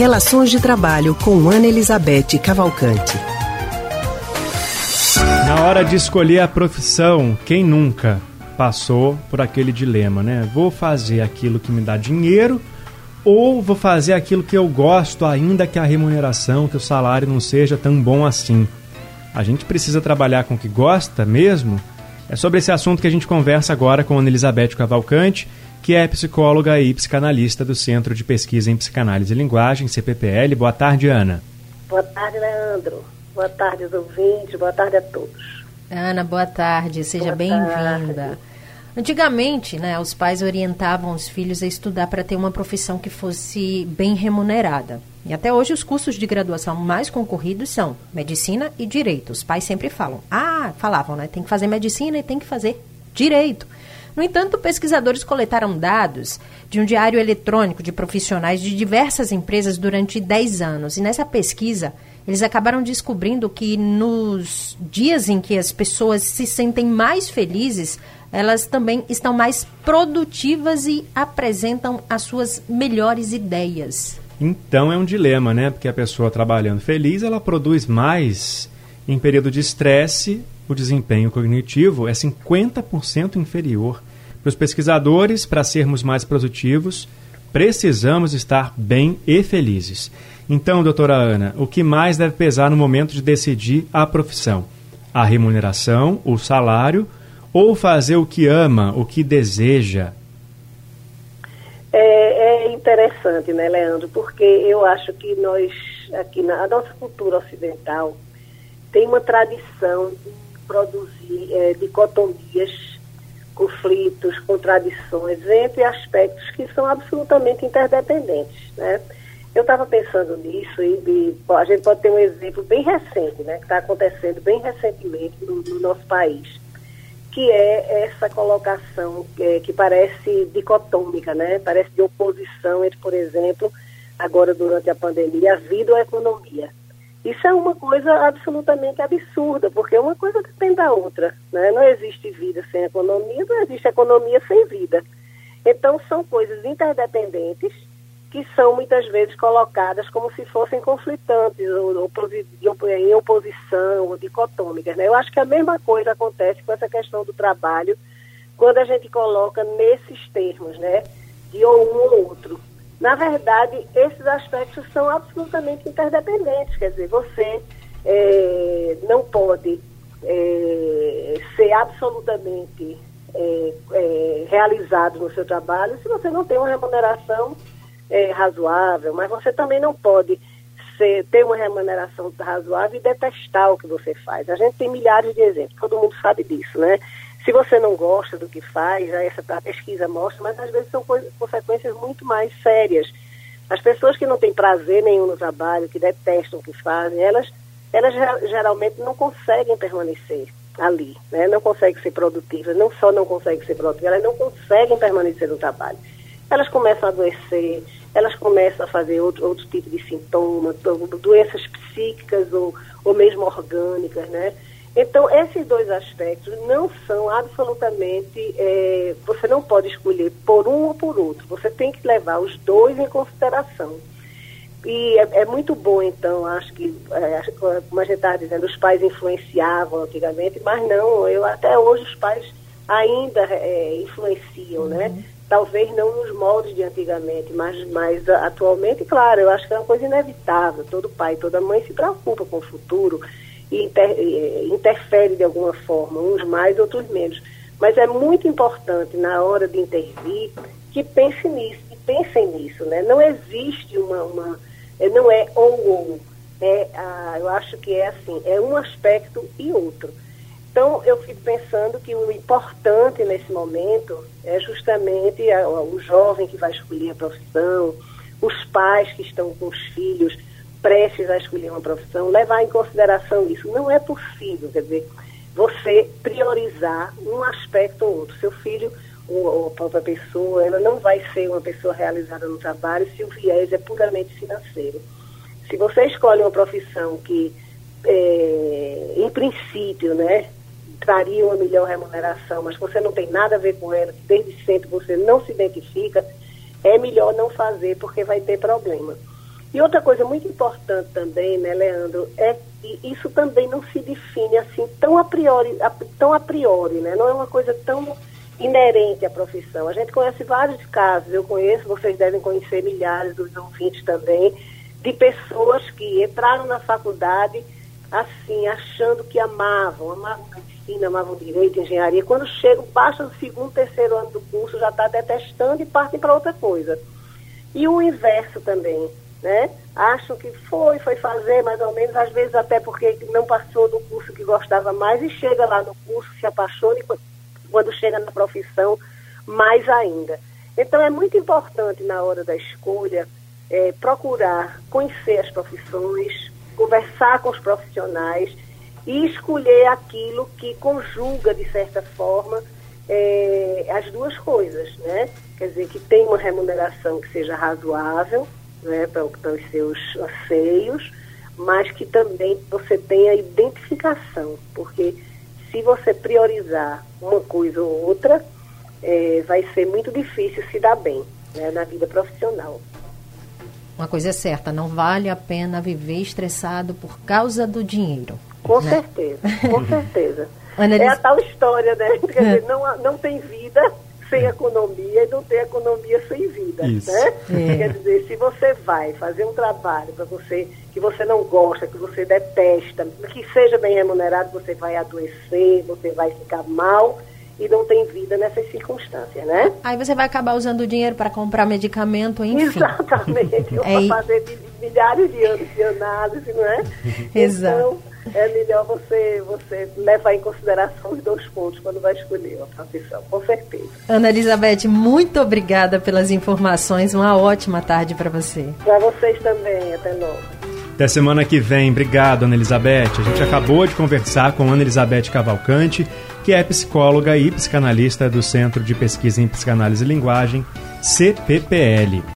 Relações de Trabalho com Ana Elizabeth Cavalcante. Na hora de escolher a profissão, quem nunca passou por aquele dilema, né? Vou fazer aquilo que me dá dinheiro ou vou fazer aquilo que eu gosto, ainda que a remuneração, que o salário não seja tão bom assim. A gente precisa trabalhar com o que gosta mesmo? É sobre esse assunto que a gente conversa agora com Ana Elizabeth Cavalcante, que é psicóloga e psicanalista do Centro de Pesquisa em Psicanálise e Linguagem, CPPL. Boa tarde, Ana. Boa tarde, Leandro. Boa tarde aos ouvintes, boa tarde a todos. Ana, boa tarde, seja bem-vinda. Antigamente, né, os pais orientavam os filhos a estudar para ter uma profissão que fosse bem remunerada. E até hoje os cursos de graduação mais concorridos são medicina e direito. Os pais sempre falam, ah, falavam, né, tem que fazer medicina e tem que fazer direito. No entanto, pesquisadores coletaram dados de um diário eletrônico de profissionais de diversas empresas durante 10 anos. E nessa pesquisa, eles acabaram descobrindo que nos dias em que as pessoas se sentem mais felizes, elas também estão mais produtivas e apresentam as suas melhores ideias. Então é um dilema, né? Porque a pessoa trabalhando feliz, ela produz mais. Em período de estresse, o desempenho cognitivo é 50% inferior. Para os pesquisadores, para sermos mais produtivos, precisamos estar bem e felizes. Então, doutora Ana, o que mais deve pesar no momento de decidir a profissão? A remuneração, o salário ou fazer o que ama, o que deseja? É, é interessante, né, Leandro? Porque eu acho que nós, aqui na nossa cultura ocidental, tem uma tradição produzir é, dicotomias, conflitos, contradições entre aspectos que são absolutamente interdependentes, né? Eu estava pensando nisso e de, a gente pode ter um exemplo bem recente, né, que está acontecendo bem recentemente no, no nosso país que é essa colocação é, que parece dicotômica, né? Parece de oposição entre, por exemplo, agora durante a pandemia, a vida ou a economia. Isso é uma coisa absolutamente absurda, porque uma coisa depende da outra, né? Não existe vida sem economia, não existe economia sem vida. Então, são coisas interdependentes que são muitas vezes colocadas como se fossem conflitantes, ou, ou, em oposição, ou dicotômicas. Né? Eu acho que a mesma coisa acontece com essa questão do trabalho, quando a gente coloca nesses termos, né? de ou um ou outro. Na verdade, esses aspectos são absolutamente interdependentes, quer dizer, você é, não pode é, ser absolutamente é, é realizado no seu trabalho se você não tem uma remuneração é, razoável, mas você também não pode ser, ter uma remuneração razoável e detestar o que você faz. A gente tem milhares de exemplos, todo mundo sabe disso, né? Se você não gosta do que faz, essa pesquisa mostra, mas às vezes são consequências muito mais sérias. As pessoas que não têm prazer nenhum no trabalho, que detestam o que fazem, elas, elas geralmente não conseguem permanecer ali, né? não conseguem ser produtivas, não só não conseguem ser produtivas, elas não conseguem permanecer no trabalho. Elas começam a adoecer, elas começam a fazer outro, outro tipo de sintomas, doenças psíquicas ou, ou mesmo orgânicas, né? Então, esses dois aspectos não são absolutamente. É, você não pode escolher por um ou por outro. Você tem que levar os dois em consideração. E é, é muito bom, então, acho que, é, como a gente estava dizendo, os pais influenciavam antigamente, mas não, eu até hoje os pais ainda é, influenciam, né? uhum. né? talvez não nos moldes de antigamente, mas, mas atualmente, claro, eu acho que é uma coisa inevitável. Todo pai, toda mãe se preocupa com o futuro e inter, interfere de alguma forma, uns mais, outros menos. Mas é muito importante, na hora de intervir, que pense nisso, que pensem nisso. Né? Não existe uma, uma é, não é ou ou. É, ah, eu acho que é assim, é um aspecto e outro. Então, eu fico pensando que o importante nesse momento é justamente a, o jovem que vai escolher a profissão, os pais que estão com os filhos prestes a escolher uma profissão, levar em consideração isso. Não é possível, quer dizer, você priorizar um aspecto ou outro. Seu filho ou a própria pessoa, ela não vai ser uma pessoa realizada no trabalho se o viés é puramente financeiro. Se você escolhe uma profissão que, é, em princípio, né, traria uma melhor remuneração, mas você não tem nada a ver com ela, que desde sempre você não se identifica, é melhor não fazer porque vai ter problema. E outra coisa muito importante também, né, Leandro, é que isso também não se define assim tão a priori, tão a priori, né? Não é uma coisa tão inerente à profissão. A gente conhece vários casos, eu conheço, vocês devem conhecer milhares dos ouvintes também, de pessoas que entraram na faculdade assim, achando que amavam, amavam medicina, amavam direito, engenharia. Quando chegam, passam do segundo, terceiro ano do curso, já está detestando e partem para outra coisa. E o inverso também, né? Acham que foi, foi fazer mais ou menos, às vezes até porque não passou do curso que gostava mais e chega lá no curso, se apaixona e quando chega na profissão, mais ainda. Então é muito importante na hora da escolha é, procurar conhecer as profissões, conversar com os profissionais e escolher aquilo que conjuga, de certa forma, é, as duas coisas, né? Quer dizer, que tem uma remuneração que seja razoável né, para, para os seus anseios, mas que também você tenha identificação, porque se você priorizar uma coisa ou outra, é, vai ser muito difícil se dar bem né, na vida profissional. Uma coisa é certa, não vale a pena viver estressado por causa do dinheiro. Com né? certeza, com certeza. É a tal história, né? Quer dizer, não, não tem vida sem economia e não tem economia sem vida, Isso. né? É. Quer dizer, se você vai fazer um trabalho para você que você não gosta, que você detesta, que seja bem remunerado, você vai adoecer, você vai ficar mal e não tem vida nessas circunstâncias, né? Aí você vai acabar usando o dinheiro para comprar medicamento, enfim. Exatamente, ou é... para fazer milhares de anos de análise, não é? Exato. Então, é melhor você, você levar em consideração os dois pontos quando vai escolher uma profissão, com certeza. Ana Elizabeth, muito obrigada pelas informações. Uma ótima tarde para você. Para vocês também. Até logo. Até semana que vem. Obrigado, Ana Elizabeth. A gente acabou de conversar com Ana Elizabeth Cavalcante, que é psicóloga e psicanalista do Centro de Pesquisa em Psicanálise e Linguagem, CPPL.